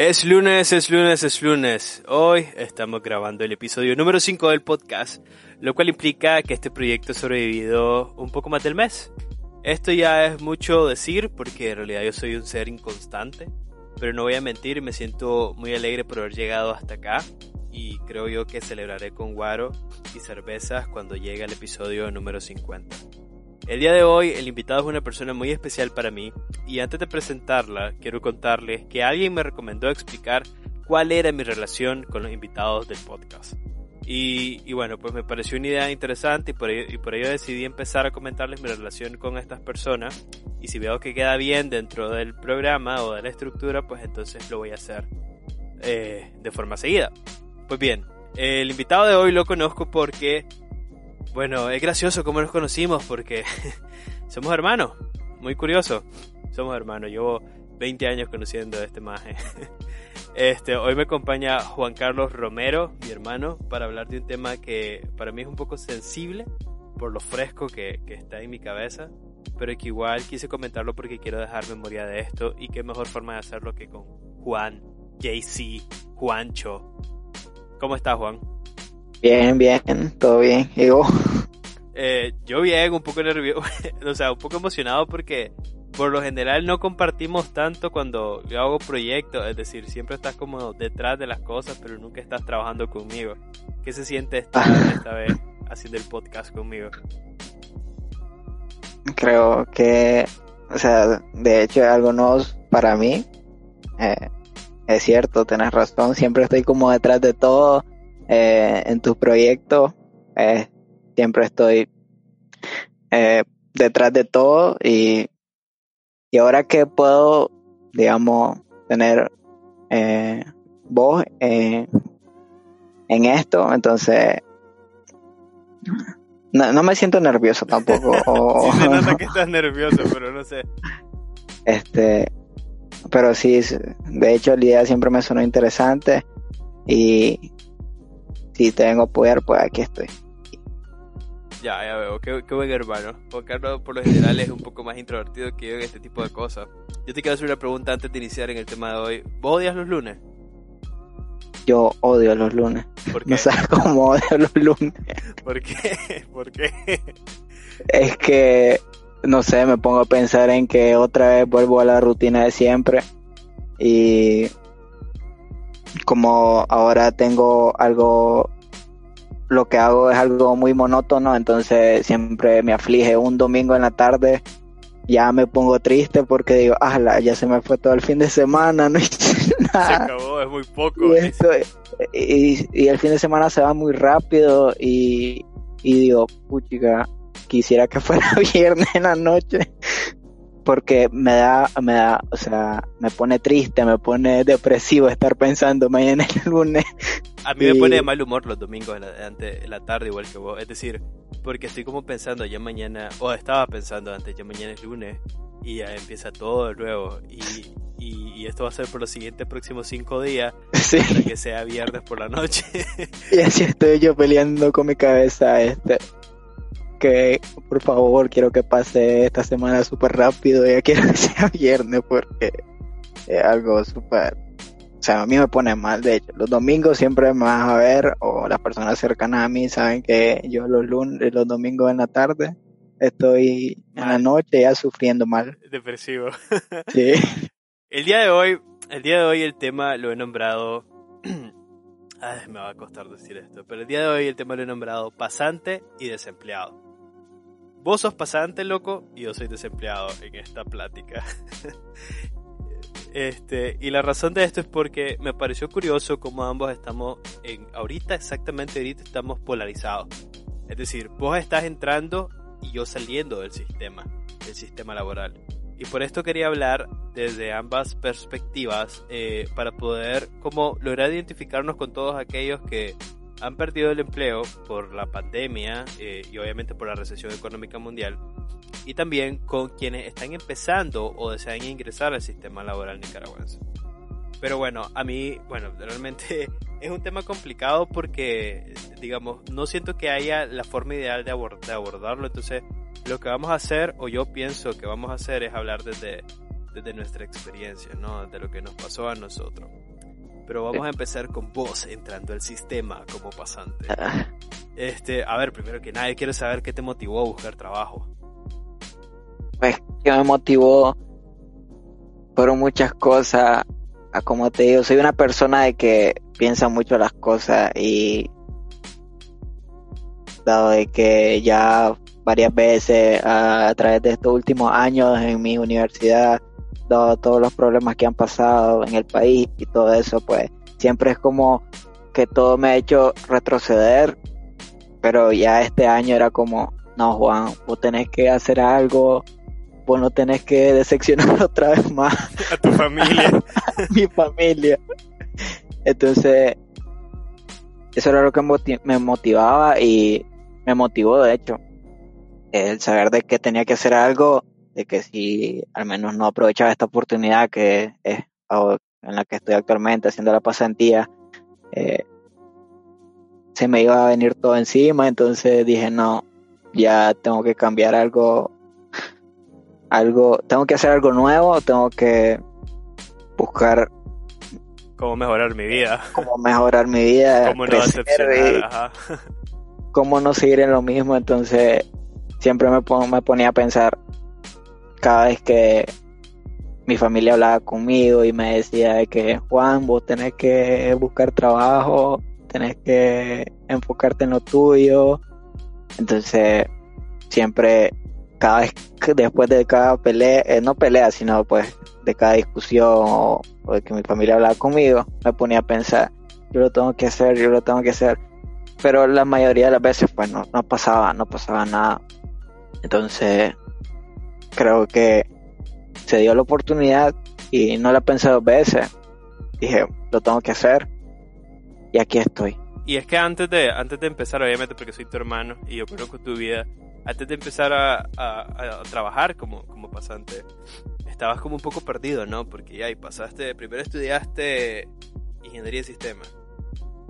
Es lunes, es lunes, es lunes. Hoy estamos grabando el episodio número 5 del podcast, lo cual implica que este proyecto ha sobrevivido un poco más del mes. Esto ya es mucho decir porque en realidad yo soy un ser inconstante, pero no voy a mentir, me siento muy alegre por haber llegado hasta acá y creo yo que celebraré con guaro y cervezas cuando llegue el episodio número 50. El día de hoy el invitado es una persona muy especial para mí y antes de presentarla quiero contarles que alguien me recomendó explicar cuál era mi relación con los invitados del podcast. Y, bueno, pues me pareció una idea interesante y por, ello, y por ello decidí empezar a comentarles mi relación con estas personas y si veo que queda bien dentro del programa o de la estructura, pues entonces lo voy a hacer eh, de forma seguida. Pues bien, el invitado de hoy lo conozco porque bueno, es gracioso cómo nos conocimos porque somos hermanos. Muy curioso. Somos hermanos. Llevo 20 años conociendo a este maje. Este, hoy me acompaña Juan Carlos Romero, mi hermano, para hablar de un tema que para mí es un poco sensible por lo fresco que, que está en mi cabeza, pero que igual quise comentarlo porque quiero dejar memoria de esto y qué mejor forma de hacerlo que con Juan, JC, Juancho. ¿Cómo estás, Juan? Bien, bien, todo bien. ¿Y vos? Eh, yo bien, un poco nervioso, o sea, un poco emocionado porque por lo general no compartimos tanto cuando yo hago proyectos, es decir, siempre estás como detrás de las cosas, pero nunca estás trabajando conmigo. ¿Qué se siente esta, esta vez haciendo el podcast conmigo? Creo que, o sea, de hecho algo nuevo para mí. Eh, es cierto, tenés razón, siempre estoy como detrás de todo eh, en tus proyectos. Eh, siempre estoy eh, detrás de todo y, y ahora que puedo, digamos, tener voz en esto, entonces no, no, me siento nervioso tampoco. o, sí, se nota que estás nervioso, pero no sé. Este, pero sí, de hecho el día siempre me sonó interesante y si tengo poder, pues aquí estoy. Ya, ya veo, qué, buen hermano. Juan Carlos por lo general es un poco más introvertido que yo en este tipo de cosas. Yo te quiero hacer una pregunta antes de iniciar en el tema de hoy. ¿Vos odias los lunes? Yo odio los lunes. ¿Por qué? No sabes cómo odio los lunes. ¿Por qué? ¿Por qué? Es que, no sé, me pongo a pensar en que otra vez vuelvo a la rutina de siempre. Y como ahora tengo algo, lo que hago es algo muy monótono, entonces siempre me aflige un domingo en la tarde, ya me pongo triste porque digo, ah, ya se me fue todo el fin de semana, no hice nada. Se acabó, es muy poco. Y, y, el fin de semana se va muy rápido y, y digo, puchica, quisiera que fuera viernes en la noche porque me da, me da, o sea, me pone triste, me pone depresivo estar pensando mañana es el lunes. A mí me pone de mal humor los domingos en la, en la, tarde igual que vos, es decir, porque estoy como pensando ya mañana, o estaba pensando antes, ya mañana es lunes y ya empieza todo de nuevo y, y, esto va a ser por los siguientes próximos cinco días sí. hasta que sea viernes por la noche. y así estoy yo peleando con mi cabeza este que por favor quiero que pase esta semana súper rápido, ya quiero que sea viernes porque es algo súper, o sea, a mí me pone mal, de hecho, los domingos siempre me vas a ver o las personas cercanas a mí saben que yo los lunes, los domingos en la tarde estoy en la noche ya sufriendo mal. Depresivo. Sí. El día de hoy, el día de hoy el tema lo he nombrado Ay, me va a costar decir esto, pero el día de hoy el tema lo he nombrado pasante y desempleado. Vos sos pasante, loco, y yo soy desempleado en esta plática. Este, y la razón de esto es porque me pareció curioso cómo ambos estamos en, ahorita, exactamente ahorita estamos polarizados. Es decir, vos estás entrando y yo saliendo del sistema, del sistema laboral. Y por esto quería hablar desde ambas perspectivas eh, para poder como lograr identificarnos con todos aquellos que han perdido el empleo por la pandemia eh, y obviamente por la recesión económica mundial y también con quienes están empezando o desean ingresar al sistema laboral nicaragüense. Pero bueno, a mí, bueno, realmente es un tema complicado porque, digamos, no siento que haya la forma ideal de, de abordarlo. Entonces, lo que vamos a hacer, o yo pienso que vamos a hacer, es hablar desde, desde nuestra experiencia, ¿no? De lo que nos pasó a nosotros. Pero vamos a empezar con vos entrando al sistema como pasante. Ah. Este, a ver, primero que nadie quiere saber qué te motivó a buscar trabajo. Pues, que me motivó fueron muchas cosas como te digo, soy una persona de que piensa mucho las cosas y dado de que ya varias veces a, través de estos últimos años en mi universidad, dado todos los problemas que han pasado en el país y todo eso, pues siempre es como que todo me ha hecho retroceder, pero ya este año era como, no Juan, vos tenés que hacer algo, vos no tenés que decepcionar otra vez más a tu familia. mi familia. Entonces, eso era lo que me motivaba y me motivó, de hecho, el saber de que tenía que hacer algo, de que si al menos no aprovechaba esta oportunidad que es en la que estoy actualmente haciendo la pasantía, eh, se me iba a venir todo encima, entonces dije, no, ya tengo que cambiar algo algo, tengo que hacer algo nuevo, tengo que buscar cómo mejorar mi vida. Cómo mejorar mi vida. Cómo no Cómo no seguir en lo mismo, entonces siempre me, me ponía a pensar cada vez que mi familia hablaba conmigo y me decía que Juan, vos tenés que buscar trabajo, tenés que enfocarte en lo tuyo. Entonces siempre cada vez después de cada pelea, eh, no pelea, sino pues de cada discusión o, de que mi familia hablaba conmigo, me ponía a pensar, yo lo tengo que hacer, yo lo tengo que hacer. Pero la mayoría de las veces pues no, no pasaba, no pasaba nada. Entonces, creo que se dio la oportunidad y no la pensé dos veces. Dije, lo tengo que hacer y aquí estoy. Y es que antes de, antes de empezar, obviamente porque soy tu hermano y yo conozco tu vida, antes de empezar a, trabajar como, como pasante, estabas como un poco perdido, ¿no? Porque ya, y pasaste, primero estudiaste ingeniería de sistemas.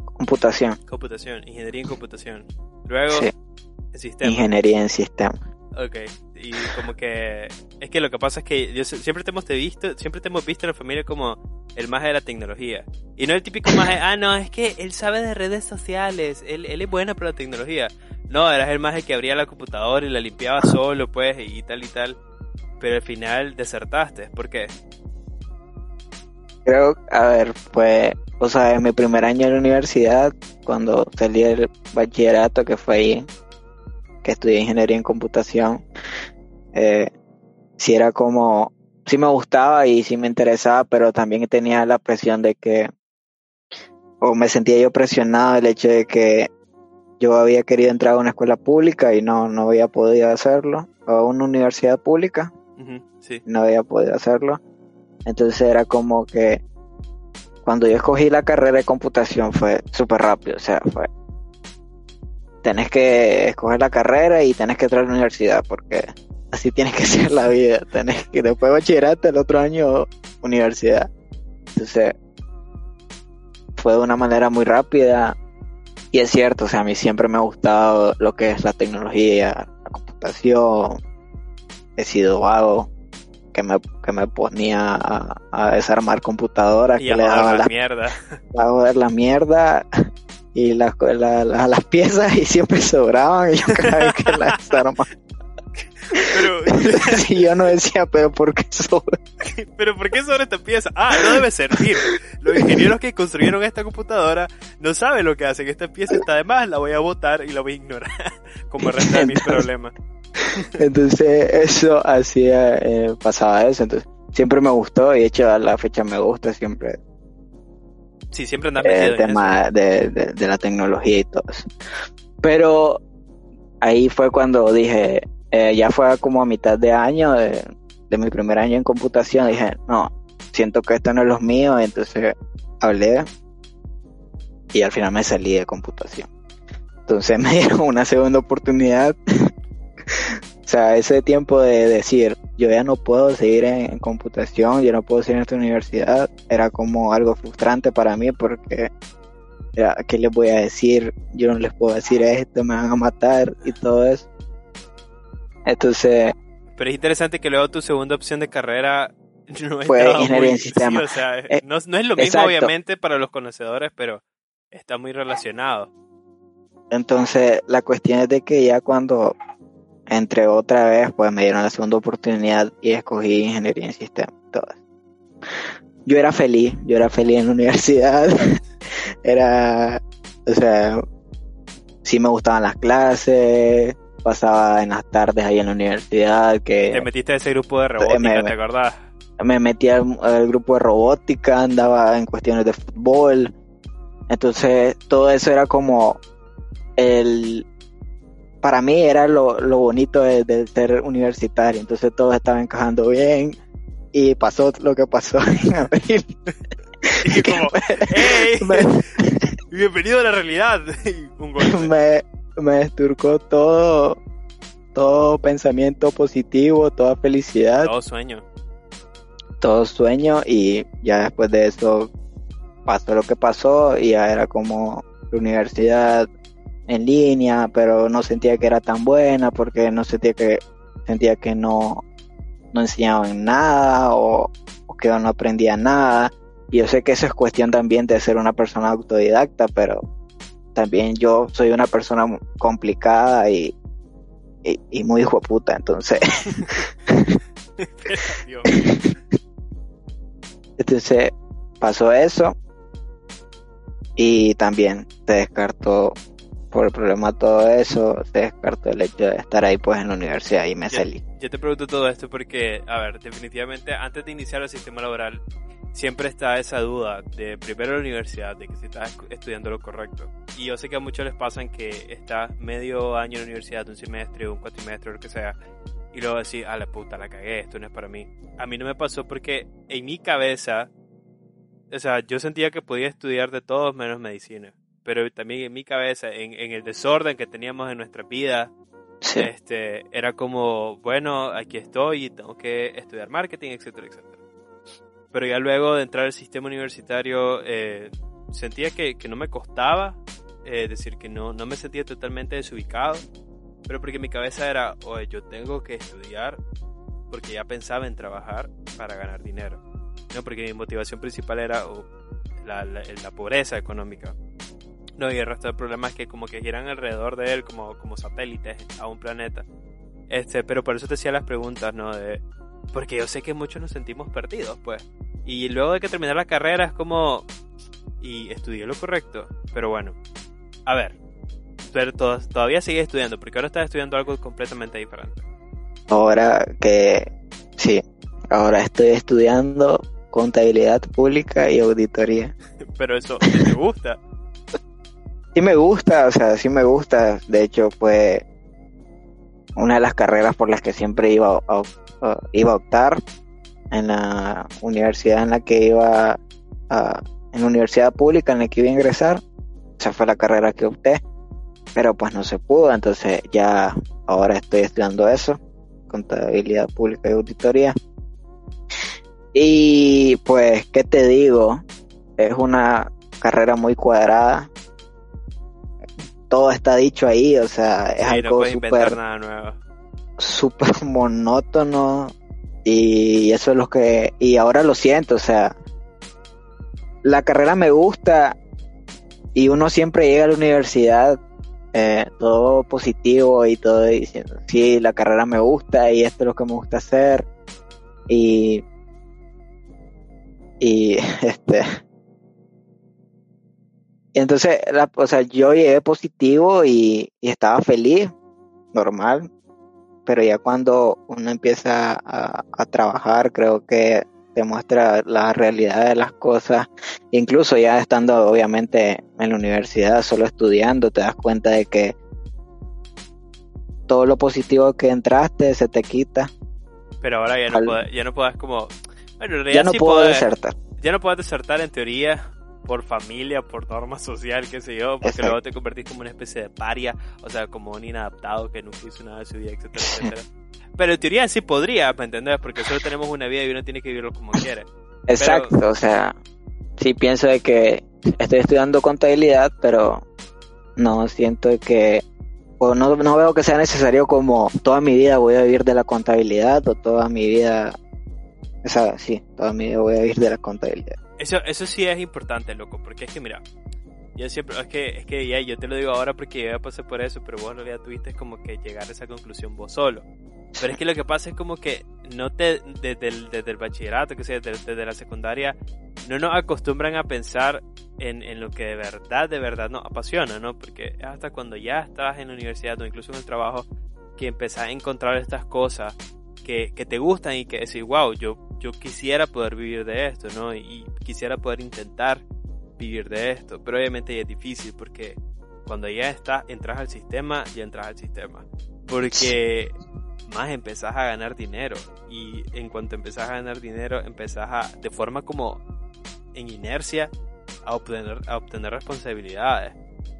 Computación. Computación, ingeniería en computación. Luego, en sistemas. Ingeniería en sistemas. Ok, y como que es que lo que pasa es que yo siempre te hemos visto, siempre te hemos visto en la familia como el más de la tecnología. Y no el típico más ah, no, es que él sabe de redes sociales, él, él es bueno para la tecnología. No, eras el más que abría la computadora y la limpiaba solo, pues, y tal y tal. Pero al final desertaste, ¿por qué? Creo, a ver, pues, o sea, en mi primer año en la universidad, cuando salí del bachillerato, que fue ahí, que estudié ingeniería en computación, eh, sí era como, sí me gustaba y sí me interesaba, pero también tenía la presión de que, o me sentía yo presionado el hecho de que yo había querido entrar a una escuela pública y no, no había podido hacerlo, o a una universidad pública, no había podido hacerlo. Entonces era como que cuando yo escogí la carrera de computación fue súper rápido, o sea, fue tenés que escoger la carrera y tenés que entrar a la universidad, porque así tienes que ser la vida. Tenés que después bachillerato, el otro año universidad. Entonces, fue de una manera muy rápida. Y es cierto, o sea, a mí siempre me ha gustado lo que es la tecnología, la computación. He sido vago, que me, que me ponía a, desarmar computadoras, y que le daba la, mierda. A ver la mierda y las, las piezas y siempre sobraban y yo cada vez que las desarmaba. Pero si yo no decía, pero ¿por qué sobra? pero ¿por qué sobra esta pieza? Ah, no debe servir. Los ingenieros que construyeron esta computadora no saben lo que hacen. Esta pieza está de más, la voy a botar y la voy a ignorar como resta de mis problemas. Entonces eso hacía, eh, pasaba eso. Entonces siempre me gustó y de hecho a la fecha me gusta siempre. Sí, siempre andas El tema de, de la tecnología y todo eso. Pero ahí fue cuando dije, eh, ya fue como a mitad de año, de mi primer año en computación, dije, no, siento que esto no es lo mío, entonces hablé y al final me salí de computación. Entonces me dieron una segunda oportunidad. o sea, ese tiempo de decir, yo ya no puedo seguir en, computación, yo no puedo seguir en esta universidad, era como algo frustrante para mí porque, ¿qué les voy a decir? Yo no les puedo decir esto, me van a matar y todo eso. Entonces... Pero es interesante que luego tu segunda opción de carrera no fue ingeniería en sistema. Eh, no, es lo mismo obviamente para los conocedores, pero está muy relacionado. Entonces la cuestión es de que ya cuando entré otra vez, pues me dieron la segunda oportunidad y escogí ingeniería en sistema. Yo era feliz, yo era feliz en la universidad. era, o sea, sí me gustaban las clases, pasaba en las tardes ahí en la universidad. que Te metiste a ese grupo de robótica, ¿te acordás? Me metí al, grupo de robótica, andaba en cuestiones de fútbol. Entonces, todo eso era como el. Para mí era lo, bonito de, ser universitario. Entonces, todo estaba encajando bien. Y pasó lo que pasó en abril. Y como, ¡Hey! Bienvenido a la realidad. Un me, me desturcó todo, todo pensamiento positivo, toda felicidad. Todo sueño. Todo sueño y ya después de eso pasó lo que pasó y ya era como la universidad en línea, pero no sentía que era tan buena porque no sentía que sentía que no, no enseñaban nada o, o que no aprendía nada. Y yo sé que eso es cuestión también de ser una persona autodidacta, pero también yo soy una persona complicada y, y, muy hijo de puta, entonces. entonces pasó eso y también se descartó por el problema de todo eso, se descartó el hecho de estar ahí pues en la universidad y me salí. Yo te pregunto todo esto porque, a ver, definitivamente antes de iniciar el sistema laboral siempre está esa duda de primero la universidad, de que si estás estudiando lo correcto. Y yo sé que a muchos les pasa que estás medio año en la universidad, un semestre, un cuatrimestre, lo que sea, y luego decís, a la puta, la cagué, esto no es para mí. A mí no me pasó porque en mi cabeza, o sea, yo sentía que podía estudiar de todos menos medicina. Pero también en mi cabeza, en, el desorden que teníamos en nuestra vida, este, era como, bueno, aquí estoy y tengo que estudiar marketing, etcétera, etcétera. Pero ya luego de entrar al sistema universitario eh, sentía que, que, no me costaba, eh, es decir, que no, no me sentía totalmente desubicado, pero porque mi cabeza era, oye, yo tengo que estudiar porque ya pensaba en trabajar para ganar dinero, no porque mi motivación principal era la, la, la, pobreza económica. No, y el resto de problemas que como que giran alrededor de él como, como satélites a un planeta. Este, pero por eso te hacía las preguntas, ¿no? De, porque yo sé que muchos nos sentimos perdidos, pues. Y luego de que terminar la carrera es como... Y estudié lo correcto. Pero bueno. A ver. Pero todavía sigue estudiando, porque ahora estás estudiando algo completamente diferente. Ahora que... Sí. Ahora estoy estudiando contabilidad pública y auditoría. Pero eso te gusta. Sí me gusta, o sea, sí me gusta. De hecho, fue una de las carreras por las que siempre iba iba a optar en la universidad en la que iba a, en la universidad pública en la que iba a ingresar. Esa fue la carrera que opté pero pues no se pudo entonces ya ahora estoy estudiando eso contabilidad pública y auditoría. Y pues qué te digo es una carrera muy cuadrada todo está dicho ahí o sea es algo súper súper monótono y eso es lo que y ahora lo siento o sea la carrera me gusta y uno siempre llega a la universidad eh, todo positivo y todo diciendo sí la carrera me gusta y esto es lo que me gusta hacer y y este entonces la, o sea yo llegué positivo y, y estaba feliz normal pero ya cuando uno empieza a, trabajar, creo que demuestra la realidad de las cosas, incluso ya estando obviamente en la universidad, solo estudiando, te das cuenta de que todo lo positivo que entraste se te quita Pero ahora ya no, puedes, ya no puedes como... Bueno, ya no puedo desertar. Ya no puedes desertar en teoría por familia, por norma social, qué sé yo, porque luego te convertís como una especie de paria, o sea, como un inadaptado que nunca hizo nada de su vida, etcétera, etcétera. Pero en teoría sí podría, ¿me entendés? Porque solo tenemos una vida y uno tiene que vivirlo como quiere. Exacto, o sea, sí pienso de que estoy estudiando contabilidad, pero no siento que o no, no veo que sea necesario como toda mi vida voy a vivir de la contabilidad o toda mi vida o sea, sí, toda mi vida voy a vivir de la contabilidad. Eso, eso sí es importante, loco, porque es que mira, yo siempre, es que, es que ya, yo te lo digo ahora porque yo ya pasé por eso, pero vos en realidad tuviste como que llegar a esa conclusión vos solo. Pero es que lo que pasa es como que no te, desde el, desde el bachillerato, que sea, desde, desde, la secundaria, no nos acostumbran a pensar en, en, lo que de verdad, de verdad nos apasiona, ¿no? Porque hasta cuando ya estás en la universidad o incluso en el trabajo que empezás a encontrar estas cosas que, que te gustan y que decís, wow, yo, yo quisiera poder vivir de esto, ¿no? Y, quisiera poder intentar vivir de esto, pero obviamente es difícil porque cuando ya estás, entras al sistema, ya entras al sistema. Porque más empezás a ganar dinero. Y en cuanto empezás a ganar dinero, empezás a, de forma como en inercia, a obtener, a obtener responsabilidades.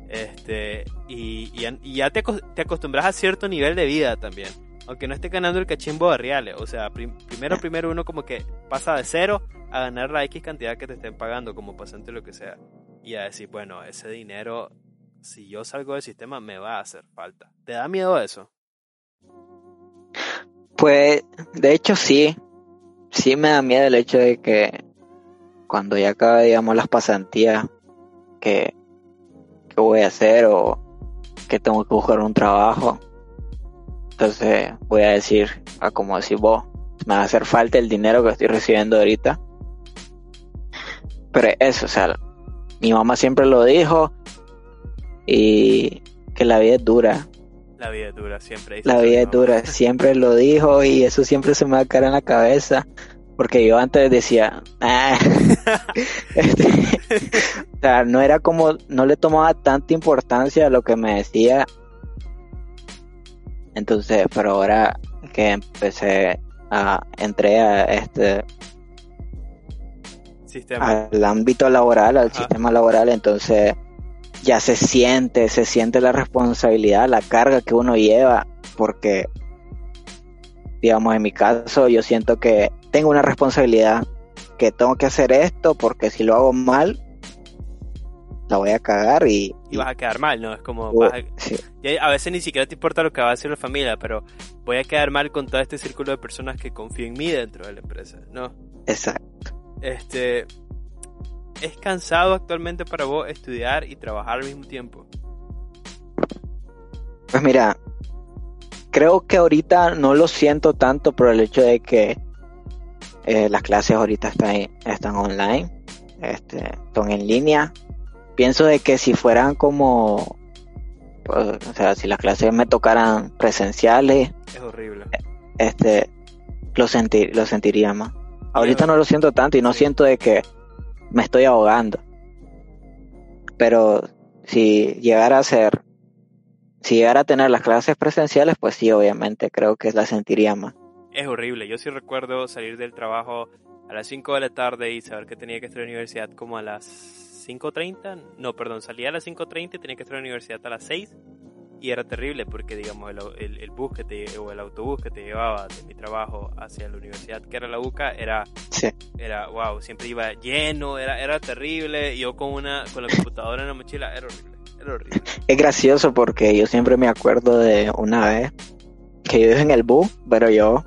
Este, y, y, ya te, te, acostumbras a cierto nivel de vida también. Aunque no esté ganando el cachimbo de reales. O sea, primero, primero uno como que pasa de cero a ganar la X cantidad que te estén pagando como pasante o lo que sea. Y a decir, bueno, ese dinero, si yo salgo del sistema, me va a hacer falta. ¿Te da miedo eso? Pues, de hecho sí, sí me da miedo el hecho de que cuando ya acabe, digamos, las pasantías, que, que voy a hacer o que tengo que buscar un trabajo. Entonces voy a decir, a como decís vos, me va a hacer falta el dinero que estoy recibiendo ahorita. Pero eso, o sea, mi mamá siempre lo dijo y que la vida es dura. La vida es dura, siempre. La vida es dura, siempre lo dijo y eso siempre se me va a caer en la cabeza. Porque yo antes decía, ah, este, o sea, no era como, no le tomaba tanta importancia a lo que me decía. Entonces, pero ahora que empecé a, entré a este, sistema. al ámbito laboral, al sistema laboral, entonces ya se siente, se siente la responsabilidad, la carga que uno lleva, porque, digamos, en mi caso, yo siento que tengo una responsabilidad, que tengo que hacer esto, porque si lo hago mal, la voy a cagar y... Y vas a quedar mal, ¿no? Es como... Uh, a, a veces ni siquiera te importa lo que va a hacer la familia, pero voy a quedar mal con todo este círculo de personas que confían en mí dentro de la empresa, ¿no? Exacto. Este, ¿Es cansado actualmente para vos estudiar y trabajar al mismo tiempo? Pues mira, creo que ahorita no lo siento tanto por el hecho de que eh, las clases ahorita están, están online, este, son en línea. Pienso de que si fueran como, pues, o sea, si las clases me tocaran presenciales, es horrible. Este, lo sentir, lo sentiría más. Ahorita no lo siento tanto y no siento de que me estoy ahogando. Pero si llegara a ser, si llegara a tener las clases presenciales, pues sí, obviamente creo que la sentiría más. Es horrible. Yo sí recuerdo salir del trabajo a las 5 de la tarde y saber que tenía que estar en la universidad como a las 5.30. No, perdón, salía a las 5.30 y tenía que estar en la universidad a las 6 y era terrible porque digamos el, el, bus que te o el autobús que te llevaba de mi trabajo hacia la universidad que era la UCA era era wow siempre iba lleno era era terrible yo con una con la computadora en la mochila era horrible era horrible es gracioso porque yo siempre me acuerdo de una vez que yo iba en el bus pero yo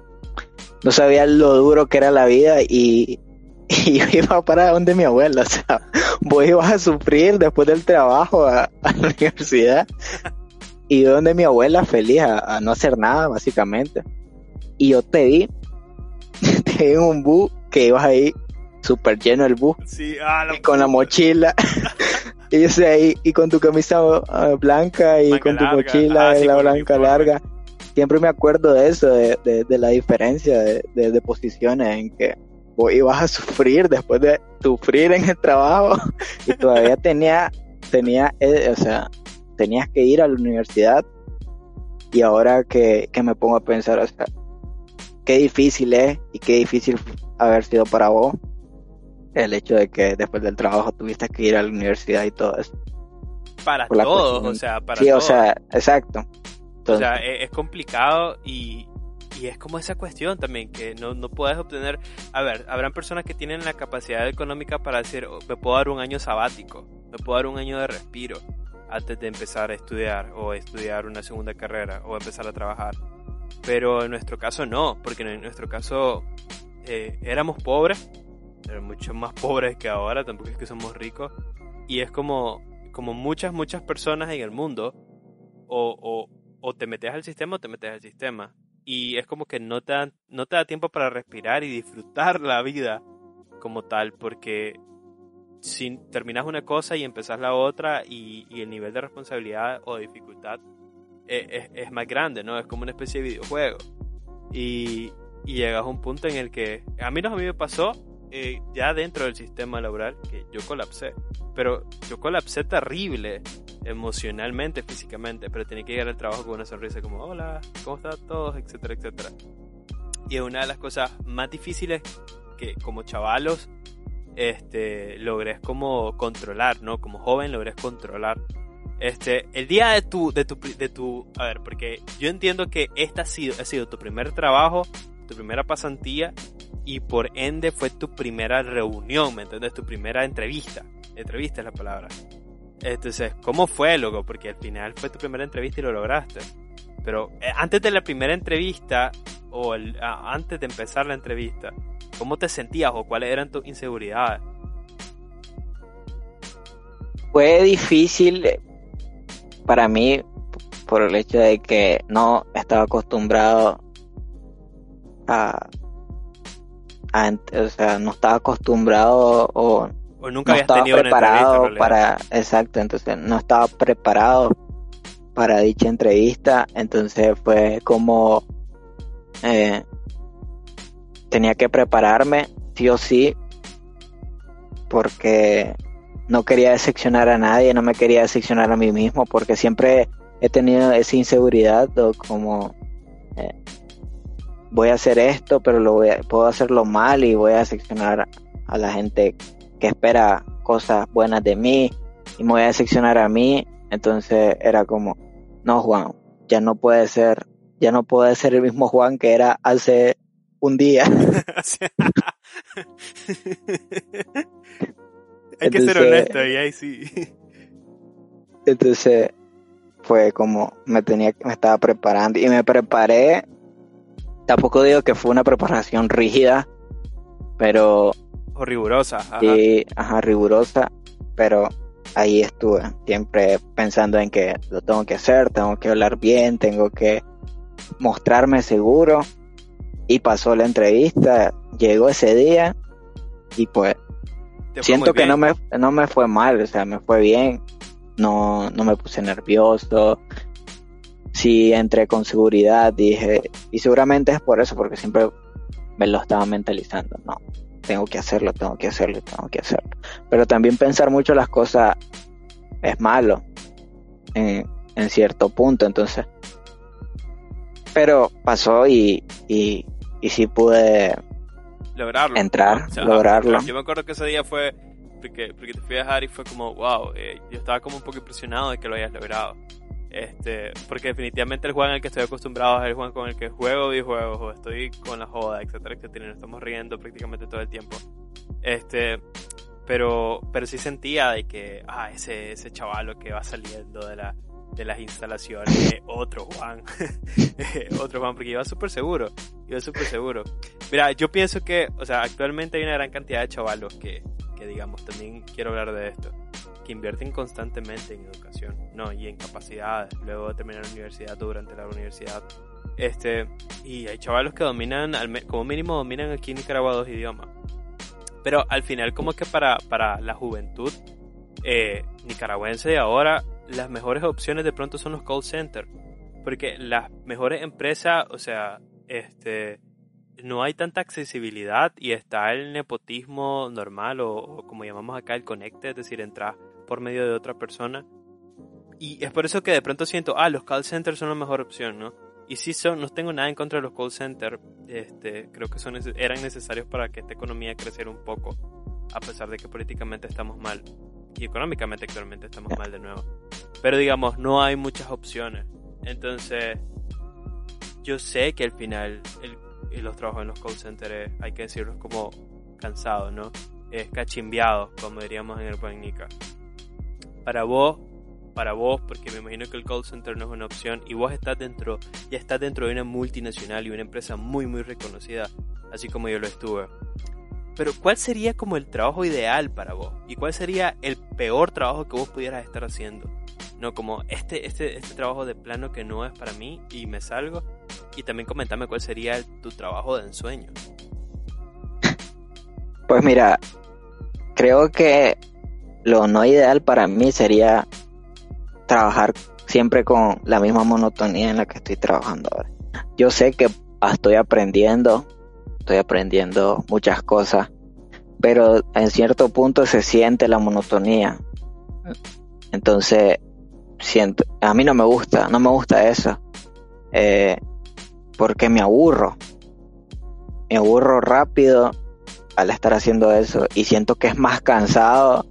no sabía lo duro que era la vida y y yo iba para donde mi abuela, o sea, vos ibas a sufrir después del trabajo a, a la universidad y donde mi abuela feliz a, no hacer nada, básicamente. Y yo te vi, te vi en un bus que ibas ahí súper lleno el bus. Sí, ah, y con la mochila. y yo sé ahí, y con tu camisa ah, blanca y con tu mochila ah, la blanca larga. Siempre me acuerdo de eso, de, de, la diferencia de, de, posiciones en que vos ibas a sufrir después de sufrir en el trabajo y todavía tenía, tenía, eh, o sea, tenías que ir a la universidad y ahora que, me pongo a pensar, o sea, qué difícil es y qué difícil haber sido para vos el hecho de que después del trabajo tuviste que ir a la universidad y todo eso. Para todos, o sea, para Sí, o sea, exacto. o sea, e-, es, complicado y, y, es como esa cuestión también, que no, no puedes obtener... A ver, habrán personas que tienen la capacidad económica para decir, oh, me puedo dar un año sabático, me puedo dar un año de respiro antes de empezar a estudiar o estudiar una segunda carrera o empezar a trabajar. Pero en nuestro caso no, porque en nuestro caso eh, éramos pobres, éramos mucho más pobres que ahora, tampoco es que somos ricos. Y es como, como muchas, muchas personas en el mundo, o, o, o te metes al sistema o te metes al sistema. Y es como que no te, da, no te da tiempo para respirar y disfrutar la vida como tal, porque si terminas una cosa y empezás la otra y, y el nivel de responsabilidad o dificultad es, es, más grande, ¿no? Es como una especie de videojuego. Y, y llegas a un punto en el que a mí no a mí me pasó eh, ya dentro del sistema laboral que yo colapsé. Pero yo colapsé terrible emocionalmente, físicamente, pero tenía que llegar al trabajo con una sonrisa como, hola, ¿cómo están todos? etcétera, etcétera. Y es una de las cosas más difíciles que como chavalos este, logré como controlar, ¿no? Como joven logré controlar este, el día de tu, de tu, de tu, a ver, porque yo entiendo que esta ha sido, ha sido tu primer trabajo, tu primera pasantía y por ende fue tu primera reunión, ¿me entiendes? Tu primera entrevista. Entrevista es la palabra. Entonces, ¿cómo fue, loco? Porque al final fue tu primera entrevista y lo lograste. Pero eh, antes de la primera entrevista o antes de empezar la entrevista, ¿cómo te sentías o cuáles eran tus inseguridades? Fue difícil para mí por el hecho de que no estaba acostumbrado a, o sea, no estaba acostumbrado o, nunca no estaba preparado para, exacto, entonces no estaba preparado para dicha entrevista, entonces fue como eh, tenía que prepararme sí o sí porque no quería decepcionar a nadie, no me quería decepcionar a mí mismo, porque siempre he tenido esa inseguridad como eh, voy a hacer esto, pero lo voy puedo hacerlo mal y voy a decepcionar a la gente que espera cosas buenas de mí y me voy a decepcionar a mí. Entonces era como, no Juan, ya no puede ser, ya no puede ser el mismo Juan que era hace un día. Hay que ser honesto y ahí sí. Entonces fue como me tenía me estaba preparando y me preparé. Tampoco digo que fue una preparación rígida, pero o rigurosa. Sí, ajá, rigurosa, pero ahí estuve, siempre pensando en que lo tengo que hacer, tengo que hablar bien, tengo que mostrarme seguro. Y pasó la entrevista, llegó ese día y pues Siento que no me, no me fue mal, o sea, me fue bien. No, no me puse nervioso. Sí, entré con seguridad, dije, y seguramente es por eso, porque siempre me lo estaba mentalizando, no, tengo que hacerlo, tengo que hacerlo, tengo que hacerlo. Pero también pensar mucho las cosas es malo en, en cierto punto, entonces. Pero pasó y, y, y sí pude lograrlo. Entrar, lograrlo. Yo me acuerdo que ese día fue, porque, porque te fui a dejar y fue como, wow, eh, yo estaba como un poco impresionado de que lo hayas logrado. Este, porque definitivamente el juego en el que estoy acostumbrado es el juego con el que juego videojuegos o estoy con la joda, etcétera, etcétera. Nos estamos riendo prácticamente todo el tiempo. Este, pero, pero sí sentía de que, ah, ese, ese chavalo que va saliendo de la, de las instalaciones, otro Juan, otro Juan, porque iba súper seguro, iba súper seguro. Mira, yo pienso que, o sea, actualmente hay una gran cantidad de chavalos que, que digamos, también quiero hablar de esto, que invierten constantemente en educación, ¿no? Y en capacidades, luego de terminar la universidad durante la universidad. Este, y hay chavalos que dominan, como mínimo dominan aquí en Nicaragua dos idiomas. Pero al final como que para, para la juventud eh, nicaragüense de ahora las mejores opciones de pronto son los call centers. Porque las mejores empresas, o sea, este, no hay tanta accesibilidad y está el nepotismo normal o, como llamamos acá el conecte, es decir, entrar por medio de otra persona. Y es por eso que de pronto siento, ah, los call centers son la mejor opción, ¿no? Y sí, son, no tengo nada en contra de los call centers. Este, creo que son, eran necesarios para que esta economía creciera un poco, a pesar de que políticamente estamos mal. Y económicamente actualmente estamos mal de nuevo. Pero digamos, no hay muchas opciones. Entonces, yo sé que al final el, los trabajos en los call centers, hay que decirlo, como cansado, ¿no? Es cachimbiado, como diríamos en el buen Para vos, para vos, porque me imagino que el call center no es una opción y vos estás dentro, ya estás dentro de una multinacional y una empresa muy muy reconocida, así como yo lo estuve. Pero ¿cuál sería como el trabajo ideal para vos? ¿Y cuál sería el peor trabajo que vos pudieras estar haciendo? No, como este, este, este trabajo de plano que no es para mí y me salgo. Y también comentame cuál sería tu trabajo de ensueño. Pues mira, creo que lo no ideal para mí sería trabajar siempre con la misma monotonía en la que estoy trabajando ahora. Yo sé que estoy aprendiendo, estoy aprendiendo muchas cosas, pero en cierto punto se siente la monotonía. Entonces, siento, a mí no me gusta, no me gusta eso, eh, porque me aburro, me aburro rápido al estar haciendo eso y siento que es más cansado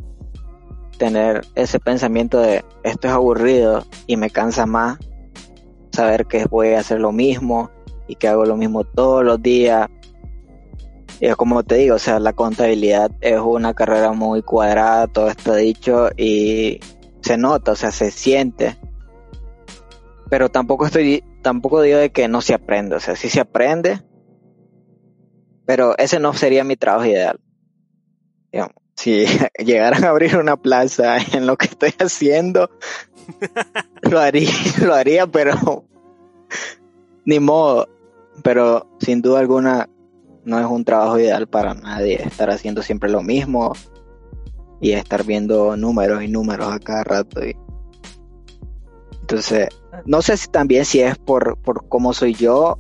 tener ese pensamiento de esto es aburrido y me cansa más saber que voy a hacer lo mismo y que hago lo mismo todos los días. Y como te digo, o sea, la contabilidad es una carrera muy cuadrada, todo está dicho y se nota, o sea, se siente. Pero tampoco estoy, tampoco digo de que no se aprende, o sea, sí se aprende, pero ese no sería mi trabajo ideal. Digamos si llegaran a abrir una plaza en lo que estoy haciendo, lo haría, lo haría, pero ni modo. Pero sin duda alguna no es un trabajo ideal para nadie estar haciendo siempre lo mismo y estar viendo números y números a cada rato. Y... Entonces, no sé si también si es por, por cómo soy yo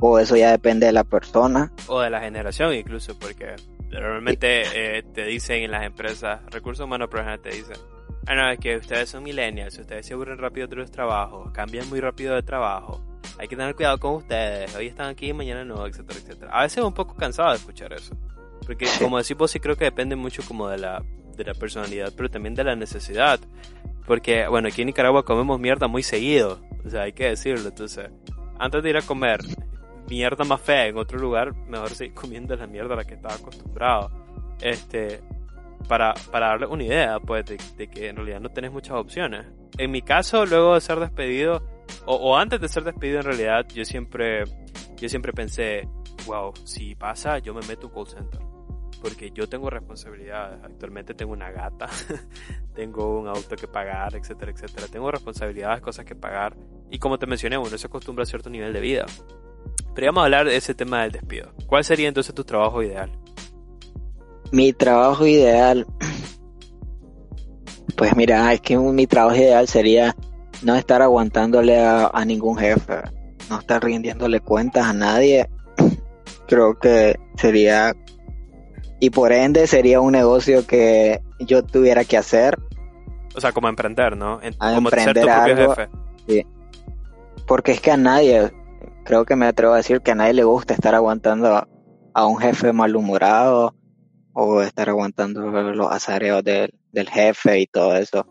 o eso ya depende de la persona. O de la generación incluso, porque Normalmente eh, te dicen en las empresas, recursos humanos ejemplo te dicen, ah no, es que ustedes son millennials, ustedes se aburren rápido de los trabajos, cambian muy rápido de trabajo, hay que tener cuidado con ustedes, hoy están aquí, mañana no, etcétera, etcétera. A veces es un poco cansado de escuchar eso, porque como decimos sí creo que depende mucho como de la, de la personalidad, pero también de la necesidad, porque bueno, aquí en Nicaragua comemos mierda muy seguido, o sea, hay que decirlo, entonces, antes de ir a comer, mierda más fea en otro lugar, mejor seguir comiendo la mierda a la que estaba acostumbrado. Este, para, para darle una idea, pues, de, que en realidad no tenés muchas opciones. En mi caso, luego de ser despedido, o, antes de ser despedido en realidad, yo siempre, yo siempre pensé, wow, si pasa, yo me meto un call center. Porque yo tengo responsabilidades. Actualmente tengo una gata, tengo un auto que pagar, etcétera, etcétera. Tengo responsabilidades, cosas que pagar. Y como te mencioné, uno se acostumbra a cierto nivel de vida. Pero vamos a hablar de ese tema del despido. ¿Cuál sería entonces tu trabajo ideal? Mi trabajo ideal. Pues mira, es que mi trabajo ideal sería no estar aguantándole a, ningún jefe, no estar rindiéndole cuentas a nadie. Creo que sería, y por ende sería un negocio que yo tuviera que hacer. O sea, como emprender, ¿no? como ser tu propio jefe. Sí. Porque es que a nadie, creo que me atrevo a decir que a nadie le gusta estar aguantando a, un jefe malhumorado o estar aguantando los azareos del, jefe y todo eso.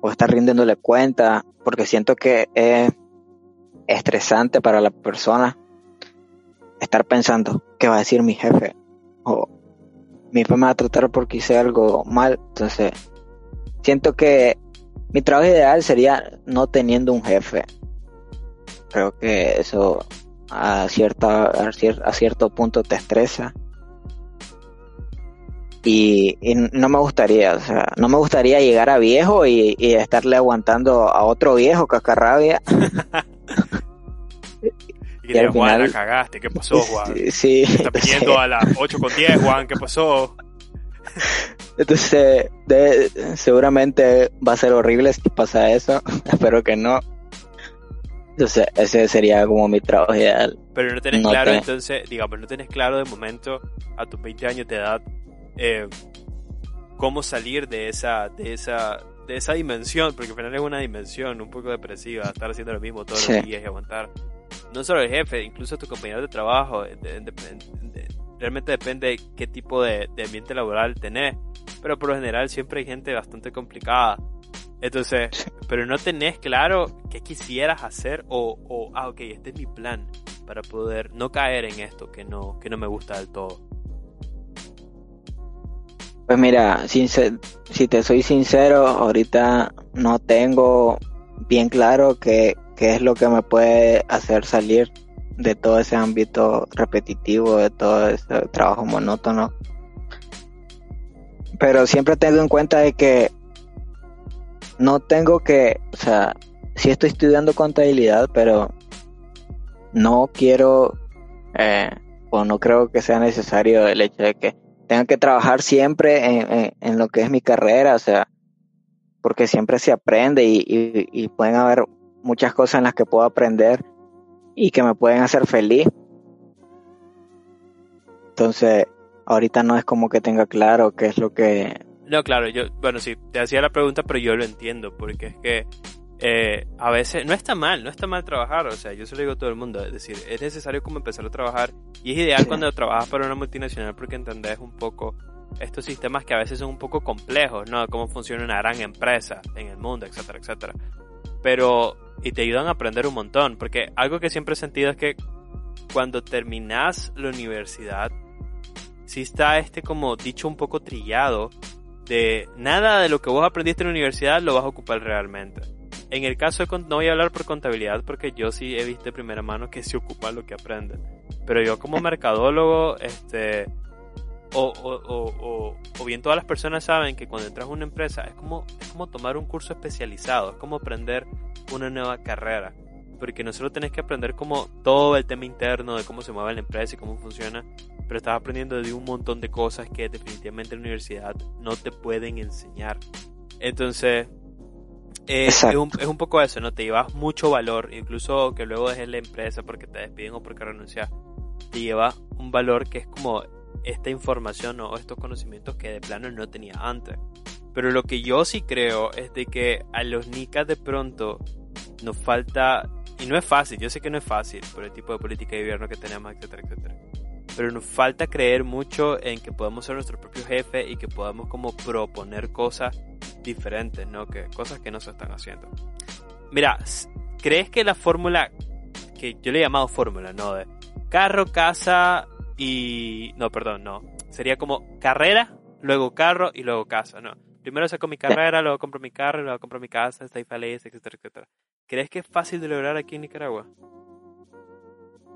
O estar rindiéndole cuenta, porque siento que es estresante para la persona estar pensando qué va a decir mi jefe o mi jefe me va a tratar porque hice algo mal. Entonces, siento que mi trabajo ideal sería no teniendo un jefe, creo que eso a, cierta, a, cierto punto te estresa. Y, no me gustaría, o sea, no me gustaría llegar a viejo y, estarle aguantando a otro viejo cacarrabia. y que Juan, la cagaste, ¿qué pasó, Juan? Sí. Está pidiendo a las 8 con 10, Juan, ¿qué pasó? Entonces, seguramente va a ser horrible si pasa eso. Espero que no. Entonces, ese sería como mi trabajo ideal. Pero no tenés claro, entonces, digamos, no tenés claro de momento, a tus 20 años de edad, eh, cómo salir de esa, de esa, de esa dimensión, porque al final es una dimensión un poco depresiva, estar haciendo lo mismo todos los días y aguantar. no solo el jefe, incluso tu compañero de trabajo, realmente depende de qué tipo de, ambiente laboral tenés, pero por lo general siempre hay gente bastante complicada. Entonces, pero no tenés claro qué quisieras hacer o, o, ah, ok, este es mi plan para poder no caer en esto que no, que no me gusta del todo. Pues mira, si te soy sincero, ahorita no tengo bien claro qué, qué es lo que me puede hacer salir de todo ese ámbito repetitivo, de todo ese trabajo monótono. Pero siempre tengo en cuenta de que no tengo que, o sea, sí estoy estudiando contabilidad, pero no quiero eh, o no creo que sea necesario el hecho de que tenga que trabajar siempre en, lo que es mi carrera, o sea, porque siempre se aprende y, y, pueden haber muchas cosas en las que puedo aprender y que me pueden hacer feliz. Entonces, ahorita no es como que tenga claro qué es lo que... No, claro, yo, bueno, sí, te hacía la pregunta, pero yo lo entiendo, porque es que eh, a veces no está mal, no está mal trabajar, o sea, yo se lo digo a todo el mundo, es decir, es necesario como empezar a trabajar y es ideal cuando trabajas para una multinacional porque entendés un poco estos sistemas que a veces son un poco complejos, ¿no? Cómo funciona una gran empresa en el mundo, etcétera, etcétera. Pero, y te ayudan a aprender un montón, porque algo que siempre he sentido es que cuando terminas la universidad, si está este como dicho un poco trillado de nada de lo que vos aprendiste en la universidad lo vas a ocupar realmente. En el caso de, no voy a hablar por contabilidad porque yo sí he visto de primera mano que se ocupa lo que aprenden. Pero yo como mercadólogo, este, o, o, o, bien todas las personas saben que cuando entras a una empresa es como, es como tomar un curso especializado, es como aprender una nueva carrera. Porque no solo tenés que aprender como todo el tema interno de cómo se mueve la empresa y cómo funciona, pero estás aprendiendo de un montón de cosas que definitivamente en la universidad no te pueden enseñar. Entonces, eh, es, un, es, un, poco eso, ¿no? Te llevas mucho valor, incluso que luego dejes la empresa porque te despiden o porque renuncias, te lleva un valor que es como esta información o estos conocimientos que de plano no tenía antes. Pero lo que yo sí creo es de que a los nicas de pronto nos falta, y no es fácil, yo sé que no es fácil por el tipo de política de gobierno que tenemos, etcétera, etcétera. Pero nos falta creer mucho en que podemos ser nuestro propio jefe y que podamos como proponer cosas diferentes, ¿no? Que cosas que no se están haciendo. Mira, ¿crees que la fórmula que yo le he llamado fórmula, ¿no? De carro, casa y no, perdón, no. Sería como carrera, luego carro y luego casa, ¿no? Primero saco mi carrera, luego compro mi carro, luego compro mi casa, estoy feliz, etcétera, etcétera. ¿Crees que es fácil de lograr aquí en Nicaragua?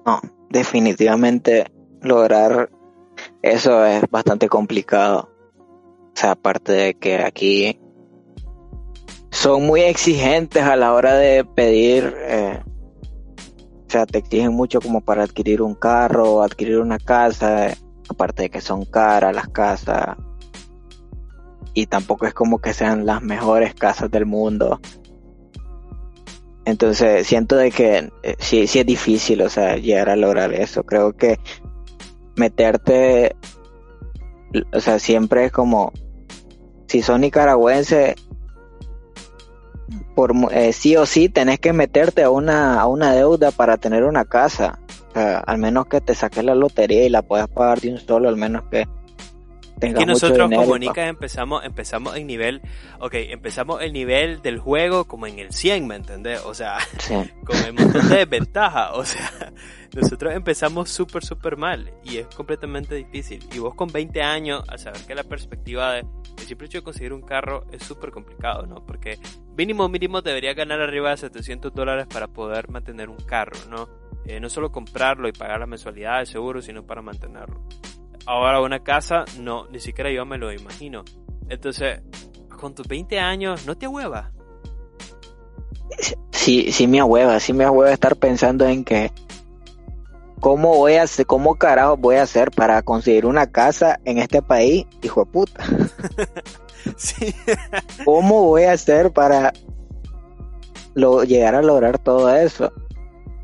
No, definitivamente lograr eso es bastante complicado. O sea, aparte de que aquí son muy exigentes a la hora de pedir, eh, o sea, te exigen mucho como para adquirir un carro o adquirir una casa, aparte de que son caras las casas. Y tampoco es como que sean las mejores casas del mundo. Entonces siento de que eh, sí, sí es difícil, o sea, llegar a lograr eso. Creo que meterte, o sea, siempre es como, si son nicaragüenses, por eh, sí o sí tenés que meterte a una, a una deuda para tener una casa. al menos que te saques la lotería y la puedas pagar de un solo, al menos que tengas que nosotros como Nica empezamos, empezamos en nivel, ok, empezamos el nivel del juego como en el 100, ¿me entendés? O sea, con un montón de desventajas, o sea, nosotros empezamos súper, súper mal y es completamente difícil. Y vos con 20 años, al saber que la perspectiva de el simple hecho de conseguir un carro es súper complicado, ¿no? Porque mínimo, mínimo debería ganar arriba de 700 dólares para poder mantener un carro, ¿no? Eh, no solo comprarlo y pagar la mensualidad de seguro, sino para mantenerlo. Ahora una casa, no, ni siquiera yo me lo imagino. Entonces, con tus 20 años, ¿no te hueva? Sí, sí me ahueva, sí me ahueva estar pensando en que ¿cómo voy a hacer, cómo carajo voy a hacer para conseguir una casa en este país, hijo de puta? ¿Cómo voy a hacer para lo, llegar a lograr todo eso?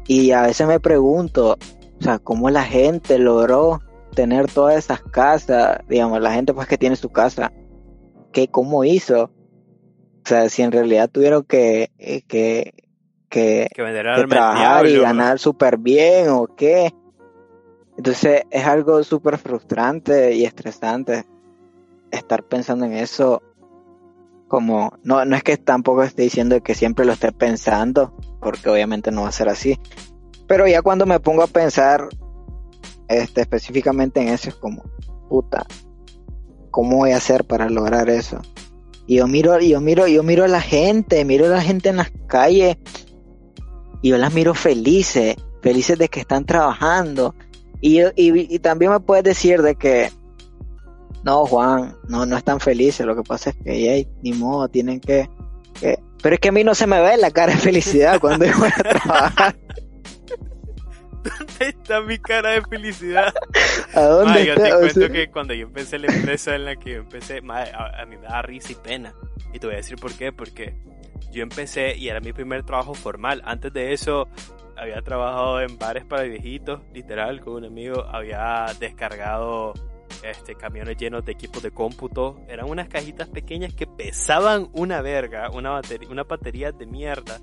Y a veces me pregunto, o sea, ¿cómo la gente logró tener todas esas casas? Digamos, la gente pues que tiene su casa, ¿qué, ¿cómo hizo? O sea, si en realidad tuvieron que, eh, que que, Que trabajar y ganar súper bien o qué. Entonces es algo súper frustrante y estresante estar pensando en eso como, no, no es que tampoco esté diciendo que siempre lo esté pensando, porque obviamente no va a ser así, pero ya cuando me pongo a pensar este, específicamente en eso es como, puta, ¿cómo voy a hacer para lograr eso? Y yo miro, yo miro, yo miro a la gente, miro a la gente en las calles y yo las miro felices, felices de que están trabajando. Y, y, y también me puedes decir de que no, Juan, no, no están felices. Lo que pasa es que ey, ni modo, tienen que, que- Pero es que a mí no se me ve la cara de felicidad cuando yo voy a trabajar. ¿Dónde está mi cara de felicidad? ¿A dónde Mae, yo te está? O cuento sea, que cuando yo empecé la empresa en la que yo empecé, mae, a, a mí me da risa y pena. Y te voy a decir por qué. Porque yo empecé y era mi primer trabajo formal. Antes de eso, había trabajado en bares para viejitos, literal, con un amigo. Había descargado este, camiones llenos de equipos de cómputo. Eran unas cajitas pequeñas que pesaban una verga, una batería, una batería de mierda,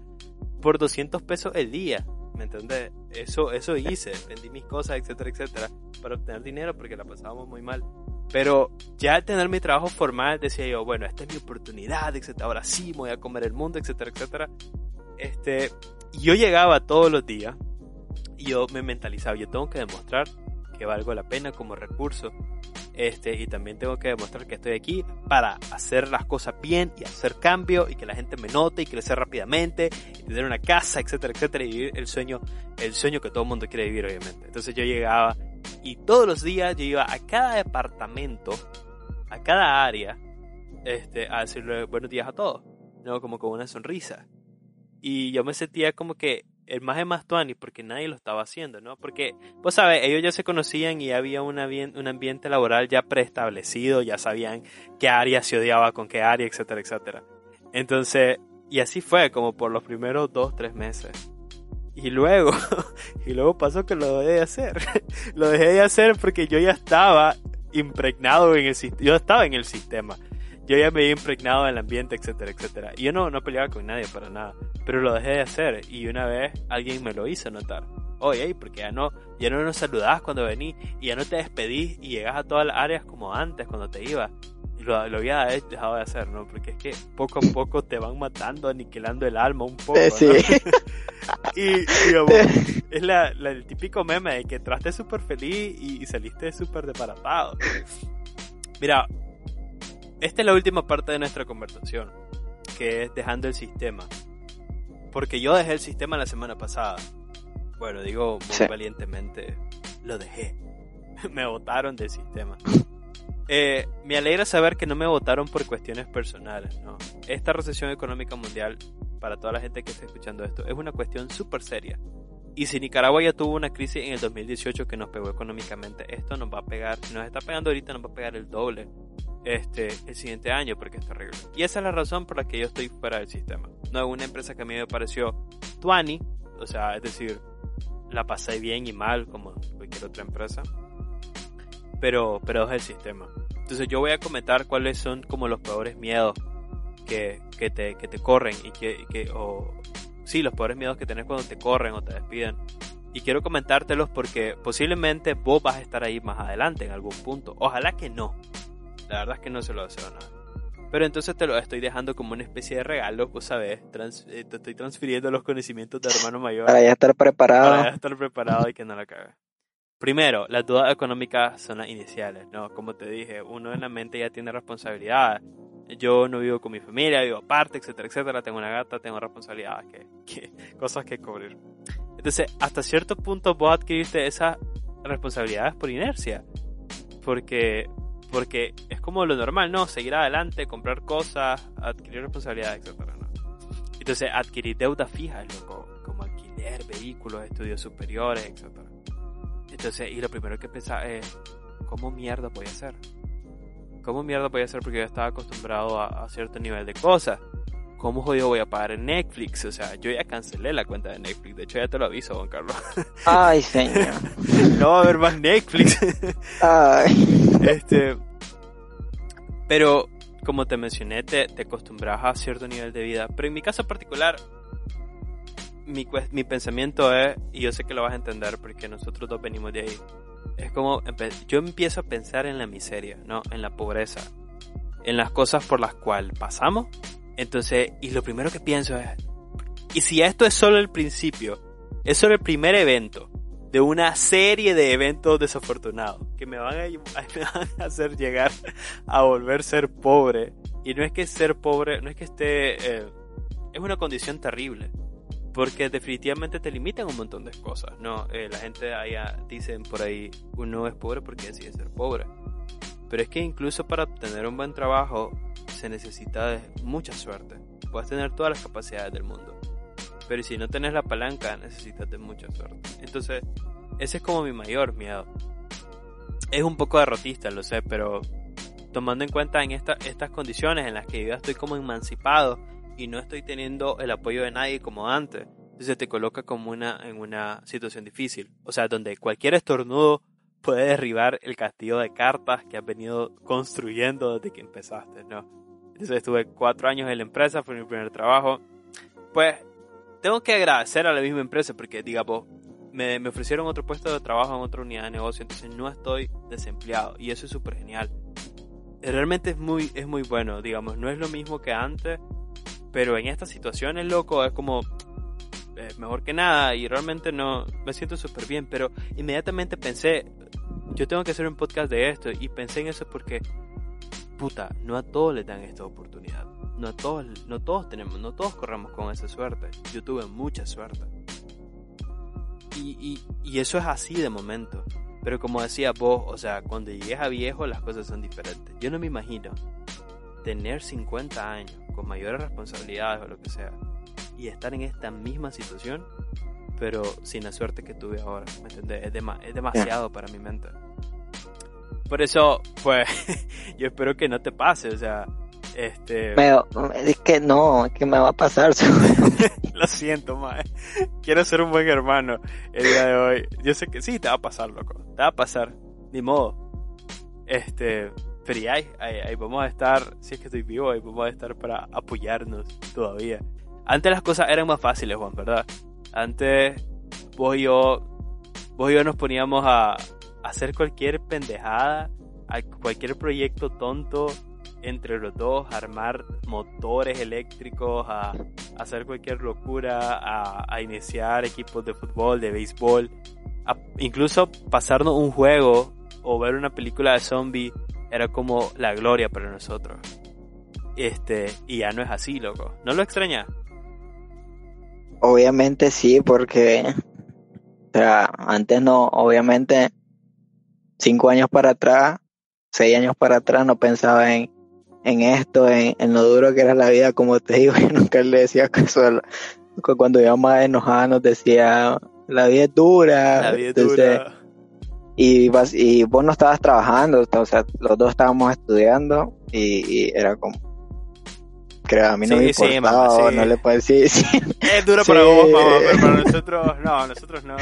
por 200 pesos el día. ¿Me entiendes? Eso, eso hice. Vendí mis cosas, etcétera, etcétera, para obtener dinero porque la pasábamos muy mal. Pero ya al tener mi trabajo formal decía yo, bueno, esta es mi oportunidad, etcétera. Ahora sí voy a comer el mundo, etcétera, etcétera. Este, yo llegaba todos los días y yo me mentalizaba, yo tengo que demostrar que valgo la pena como recurso. Este, y también tengo que demostrar que estoy aquí para hacer las cosas bien y hacer cambio y que la gente me note y crecer rápidamente tener una casa, etcétera, etcétera, y vivir el sueño, el sueño que todo el mundo quiere vivir, obviamente. Entonces yo llegaba y todos los días yo iba a cada departamento, a cada área, este, a decirle buenos días a todos, ¿no? Como con una sonrisa. Y yo me sentía como que el más de más tuani porque nadie lo estaba haciendo, ¿no? Porque, pues sabes, ellos ya se conocían y había bien- un ambiente laboral ya preestablecido, ya sabían qué área se odiaba con qué área, etcétera, etcétera. Entonces, y así fue como por los primeros dos, tres meses. Y luego, y luego pasó que lo dejé de hacer. lo dejé de hacer porque yo ya estaba impregnado en el sistema. Yo estaba en el sistema. Yo ya me había impregnado en el ambiente, etcétera, etcétera. Y yo no, no peleaba con nadie para nada. Pero lo dejé de hacer. Y una vez alguien me lo hizo notar. Oye, porque ya no, ya no nos saludabas cuando venís. Y ya no te despedís y llegas a todas las áreas como antes, cuando te ibas. Lo, lo había dejado de hacer, ¿no? Porque es que poco a poco te van matando, aniquilando el alma un poco. eh, ¿no? sí. Y, digamos, es la, la- el típico meme de que entraste súper feliz y, y saliste súper desbaratado. Mira, esta es la última parte de nuestra conversación, que es dejando el sistema. Porque yo dejé el sistema la semana pasada. Bueno, digo muy Sí. valientemente, lo dejé. me votaron del sistema. Eh, me alegra saber que no me votaron por cuestiones personales, ¿no? Esta recesión económica mundial, para toda la gente que está escuchando esto, es una cuestión súper seria. Y si Nicaragua ya tuvo una crisis en el 2018 que nos pegó económicamente, esto nos va a pegar, nos está pegando ahorita, nos va a pegar el doble este, el siguiente año porque es terrible. Y esa es la razón por la que yo estoy fuera del sistema. No es una empresa que a mí me pareció tuani, o sea, es decir, la pasé bien y mal como cualquier otra empresa, pero, pero es el sistema. Entonces yo voy a comentar cuáles son como los peores miedos que, que, te, que te corren y que, que o, sí, los peores miedos que tenés cuando te corren o te despiden. Y quiero comentártelos porque posiblemente vos vas a estar ahí más adelante en algún punto. Ojalá que no. La verdad es que no se lo deseo a nadie. Pero entonces te lo estoy dejando como una especie de regalo, vos sabés, trans- eh, te estoy transfiriendo los conocimientos de hermano mayor Para ya estar preparado. para estar preparado y que no la cague. Primero, las dudas económicas son las iniciales, ¿no? Como te dije, uno en la mente ya tiene responsabilidades. Yo no vivo con mi familia, vivo aparte, etcétera, etcétera. Tengo una gata, tengo responsabilidades, que, que- cosas que cubrir. Entonces, hasta cierto punto vos adquiriste esas responsabilidades por inercia. Porque, porque es como lo normal, ¿no? Seguir adelante, comprar cosas, adquirir responsabilidades, etcétera, ¿no? Entonces, adquirir deudas fijas, loco, como alquiler, vehículos, estudios superiores, etcétera. Entonces, y lo primero que pensaba es, ¿cómo mierda voy a hacer? ¿Cómo mierda voy a hacer? Porque yo estaba acostumbrado a, a cierto nivel de cosas. ¿Cómo jodido voy a pagar en Netflix? O sea, yo ya cancelé la cuenta de Netflix. De hecho, ya te lo aviso, Juan Carlos. Ay, señor. no va a haber más Netflix. Ay. este. Pero, como te mencioné, te, te acostumbras a cierto nivel de vida. Pero en mi caso particular, mi, mi pensamiento es, y yo sé que lo vas a entender porque nosotros dos venimos de ahí, es como yo empiezo a pensar en la miseria, ¿no? En la pobreza, en las cosas por las cuales pasamos. Entonces, y lo primero que pienso es, y si esto es solo el principio, es solo el primer evento de una serie de eventos desafortunados que me van a, me van a hacer llegar a volver a ser pobre. Y no es que ser pobre, no es que esté... Eh, es una condición terrible porque definitivamente te limitan un montón de cosas, ¿no? Eh, la gente allá dicen por ahí, uno es pobre porque decide ser pobre. Pero es que incluso para obtener un buen trabajo se necesita de mucha suerte. Puedes tener todas las capacidades del mundo. Pero si no tienes la palanca, necesitas de mucha suerte. Entonces, ese es como mi mayor miedo. Es un poco derrotista, lo sé, pero tomando en cuenta en estas condiciones en las que yo estoy como emancipado y no estoy teniendo el apoyo de nadie como antes. Entonces te coloca como una, en una situación difícil. O sea, donde cualquier estornudo puede derribar el castillo de cartas que has venido construyendo desde que empezaste, ¿no? Entonces estuve cuatro años en la empresa, fue mi primer trabajo. Pues tengo que agradecer a la misma empresa porque, digamos, me, me ofrecieron otro puesto de trabajo en otra unidad de negocio, entonces no estoy desempleado y eso es súper genial. Realmente es muy, es muy bueno, digamos, no es lo mismo que antes, pero en estas situaciones, loco, es como eh, mejor que nada y realmente no me siento súper bien. Pero inmediatamente pensé, yo tengo que hacer un podcast de esto y pensé en eso porque, puta, no a todos les dan esta oportunidad. No a todos, no todos tenemos, no todos corremos con esa suerte. Yo tuve mucha suerte. Y, y, y eso es así de momento. Pero como decía vos, o sea, cuando llegues a viejo las cosas son diferentes. Yo no me imagino tener 50 años con mayores responsabilidades o lo que sea y estar en esta misma situación, pero sin la suerte que tuve ahora, ¿me entiendes? Es, es demasiado para mi mente. Por eso, pues, yo espero que no te pase, o sea, este... es que no, es que me va a pasar. Lo siento, mae. Quiero ser un buen hermano el día de hoy. Yo sé que sí, te va a pasar, loco. Te va a pasar. Ni modo. Este, pero ahí, ahí, vamos a estar, si es que estoy vivo, ahí vamos a estar para apoyarnos todavía. Antes las cosas eran más fáciles, Juan, ¿verdad? Antes vos y yo, vos y yo nos poníamos a, hacer cualquier pendejada, a cualquier proyecto tonto entre los dos, a armar motores eléctricos, a, hacer cualquier locura, a, iniciar equipos de fútbol, de béisbol, incluso pasarnos un juego o ver una película de zombie era como la gloria para nosotros. Este, y ya no es así, loco. ¿No lo extraña? Obviamente sí, porque o sea, antes no, obviamente, cinco años para atrás, seis años para atrás, no pensaba en, en esto, en, en, lo duro que era la vida, como te digo, y nunca le decía que solo, cuando yo más enojada nos decía, la vida es dura. La vida es dura y, vas, y vos no estabas trabajando, o sea, los dos estábamos estudiando y, era como, creo, a mí no me importaba, no le puedo decir, Es duro para vos, mamá, pero para nosotros, no, nosotros no.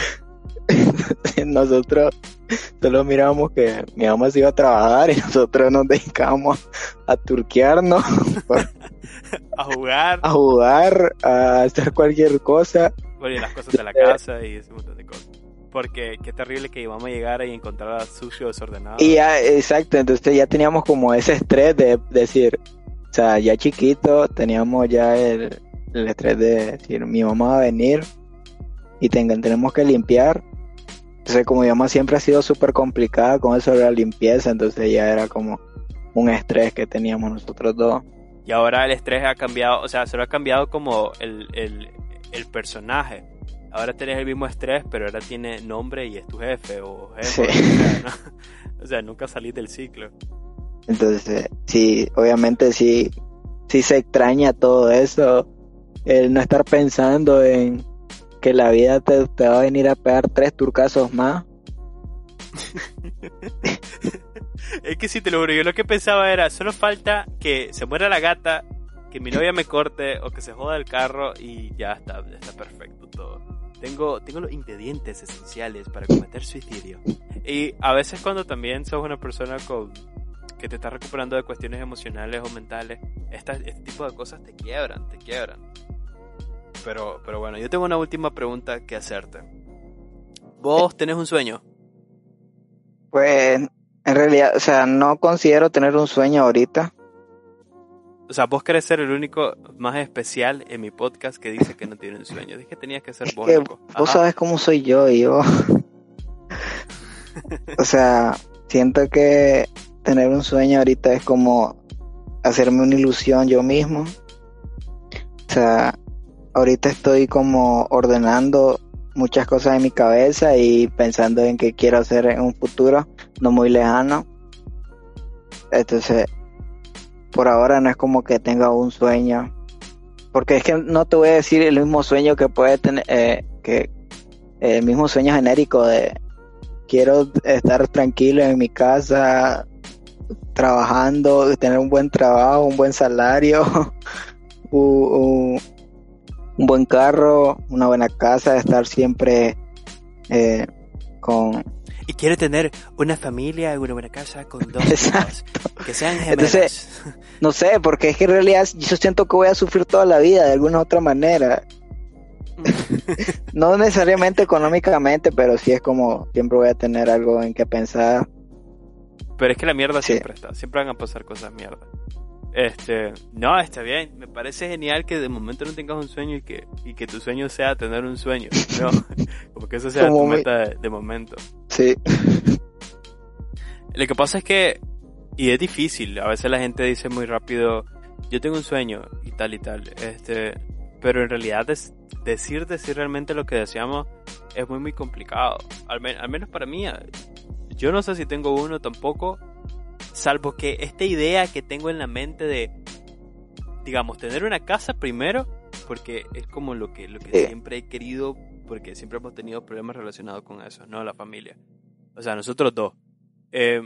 nosotros solo mirábamos que mi mamá se iba a trabajar y nosotros nos dedicábamos a turquearnos, a jugar, a jugar, a hacer cualquier cosa. Bueno, y las cosas de la casa y ese montón de cosas. Porque qué terrible que íbamos a llegar y encontrar sucio, desordenado. Y ya, exacto, entonces ya teníamos como ese estrés de decir, o sea, ya chiquito teníamos ya el, estrés de decir, mi mamá va a venir y tenemos que limpiar. Entonces, como mi mamá siempre ha sido súper complicada con eso de la limpieza, entonces ya era como un estrés que teníamos nosotros dos. Y ahora el estrés ha cambiado, o sea, solo ha cambiado como el, el, el personaje ahora tenés el mismo estrés, pero ahora tiene nombre y es tu jefe o jefe. O, sea, nunca salís del ciclo. Entonces, sí, obviamente sí, sí se extraña todo eso, el no estar pensando en que la vida te, te va a venir a pegar tres turcasos más. es que si te lo juro, yo lo que pensaba era, solo falta que se muera la gata, que mi novia me corte o que se joda el carro y ya está, está perfecto todo. Tengo, tengo los ingredientes esenciales para cometer suicidio. Y a veces cuando también sos una persona con, que te está recuperando de cuestiones emocionales o mentales, este tipo de cosas te quiebran, te quiebran. Pero, pero bueno, yo tengo una última pregunta que hacerte. ¿Vos tenés un sueño? Pues en realidad, o sea, no considero tener un sueño ahorita. O sea, vos querés ser el único más especial en mi podcast que dice que no tiene un sueño. Dije que tenías que ser Es vos. que vos Ajá. sabes cómo soy yo y yo. o sea, siento que tener un sueño ahorita es como hacerme una ilusión yo mismo. O sea, ahorita estoy como ordenando muchas cosas en mi cabeza y pensando en qué quiero hacer en un futuro no muy lejano. Entonces, por ahora no es como que tenga un sueño. Porque es que no te voy a decir el mismo sueño que puede tener, eh, que el mismo sueño genérico de quiero estar tranquilo en mi casa, trabajando, tener un buen trabajo, un buen salario, un buen carro, una buena casa, estar siempre eh, con... Y quiere tener una familia una buena casa con dos hijos. Que sean gemelos. Entonces- No sé, porque es que en realidad yo siento que voy a sufrir toda la vida de alguna otra manera. No necesariamente económicamente, pero sí es como siempre voy a tener algo en que pensar. Pero es que la mierda Sí. siempre está, siempre van a pasar cosas mierda. Este, no, está bien, me parece genial que de momento no tengas un sueño y que, y que tu sueño sea tener un sueño, no, como que eso sea Como tu meta de, de momento. Sí, Lo que pasa es que, y es difícil, a veces la gente dice muy rápido, yo tengo un sueño y tal y tal, este, pero en realidad es, decir, decir realmente lo que deseamos es muy muy complicado, al, al menos para mí, yo no sé si tengo uno tampoco, salvo que esta idea que tengo en la mente de, digamos, tener una casa primero, porque es como lo que, lo que Sí. siempre he querido, porque siempre hemos tenido problemas relacionados con eso, ¿no? La familia. O sea, nosotros dos. Eh,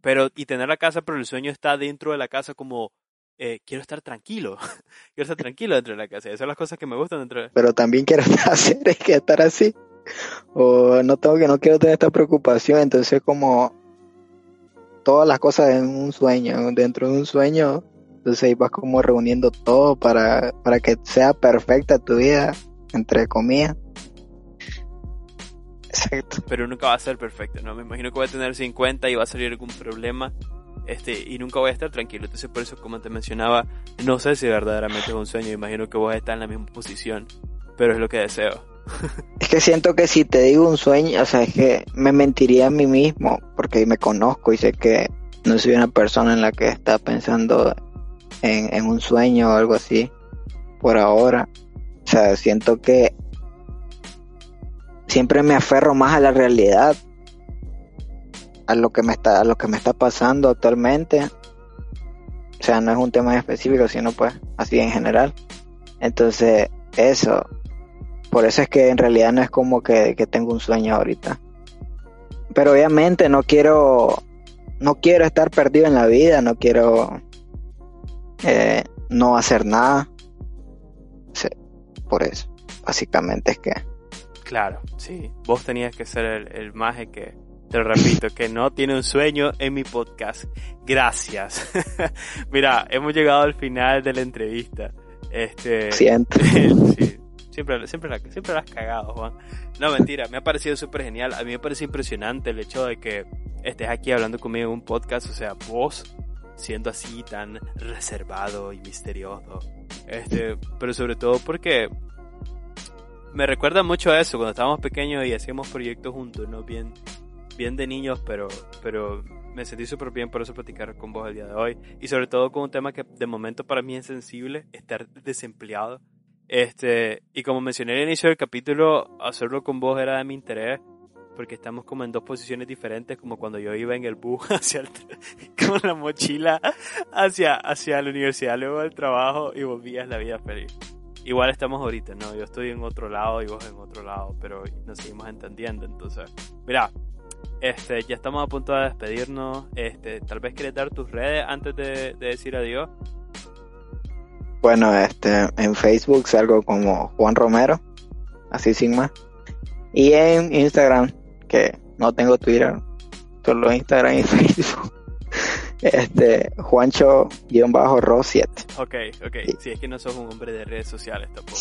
pero, y tener la casa, pero el sueño está dentro de la casa como, eh, quiero estar tranquilo. quiero estar tranquilo dentro de la casa. Esas son las cosas que me gustan dentro de... pero también quiero hacer es que estar así. O no tengo que no quiero tener esta preocupación, entonces como todas las cosas en un sueño, dentro de un sueño, entonces ahí vas como reuniendo todo para, para que sea perfecta tu vida, entre comillas. Exacto. Pero nunca va a ser perfecto, ¿no? Me imagino que voy a tener 50 y va a salir algún problema. Este, y nunca voy a estar tranquilo. Entonces, por eso, como te mencionaba, no sé si verdaderamente es un sueño. Imagino que voy a estar en la misma posición. Pero es lo que deseo. Es que siento que si te digo un sueño, o sea, es que me mentiría a mí mismo, porque me conozco y sé que no soy una persona en la que está pensando en, en un sueño o algo así, por ahora. O sea, siento que siempre me aferro más a la realidad, a lo que me está, a lo que me está pasando actualmente. O sea, no es un tema específico, sino pues así en general. Entonces, eso, por eso es que en realidad no es como que, que tengo un sueño ahorita. Pero obviamente no quiero, no quiero estar perdido en la vida, no quiero eh, no hacer nada. Por eso, básicamente es que Claro, sí. Vos tenías que ser el, el maje que, te lo repito, que no tiene un sueño en mi podcast. Gracias. Mira, hemos llegado al final de la entrevista. Este, siento. sí, siempre, siempre, la, siempre la has cagado, Juan. No, mentira, me ha parecido súper genial. A mí me parece impresionante el hecho de que estés aquí hablando conmigo en un podcast. O sea, vos siendo así tan reservado y misterioso. Este, pero sobre todo porque me recuerda mucho a eso, cuando estábamos pequeños y hacíamos proyectos juntos, ¿no? Bien, bien de niños, pero, pero me sentí súper bien por eso platicar con vos el día de hoy. Y sobre todo con un tema que de momento para mí es sensible, estar desempleado. Este, y como mencioné al inicio del capítulo, hacerlo con vos era de mi interés, porque estamos como en dos posiciones diferentes, como cuando yo iba en el bus hacia el, con la mochila hacia, hacia la universidad, luego del trabajo y volvías la vida feliz. Igual estamos ahorita, ¿no? Yo estoy en otro lado y vos en otro lado, pero nos seguimos entendiendo, entonces, mira, este, ya estamos a punto de despedirnos, este, tal vez quieres dar tus redes antes de, de decir adiós. Bueno, este, en Facebook salgo como Juan Romero, así sin más. Y en Instagram, que no tengo Twitter, solo Instagram y Facebook. Este, Juancho-Ro7. Ok, ok, si es que no sos un hombre de redes sociales tampoco.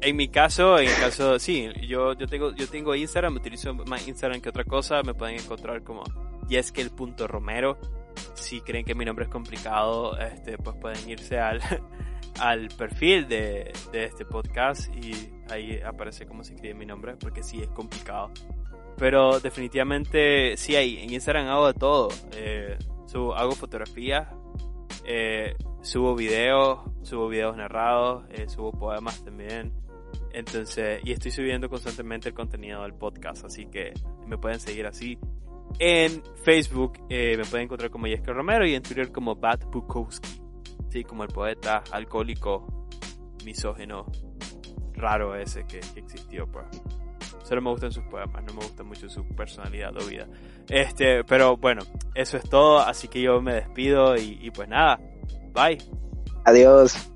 En mi caso, en el caso, sí, yo, yo tengo, yo tengo Instagram, utilizo más Instagram que otra cosa, me pueden encontrar como yeskel.romero. Si creen que mi nombre es complicado, este, pues pueden irse al, al perfil de, de este podcast y ahí aparece cómo se escribe mi nombre, porque sí es complicado. Pero definitivamente sí hay, en Instagram hago de todo. Eh, subo, hago fotografías, eh, subo videos, subo videos narrados, eh, subo poemas también. Entonces, y estoy subiendo constantemente el contenido del podcast, así que me pueden seguir así. En Facebook eh, me pueden encontrar como Yesker Romero y en Twitter como Bat Bukowski. Sí, como el poeta alcohólico, misógeno, raro ese que, existió, pues. Solo me gustan sus poemas, no me gusta mucho su personalidad o vida. Este, pero bueno, eso es todo, así que yo me despido y pues nada, bye. Adiós.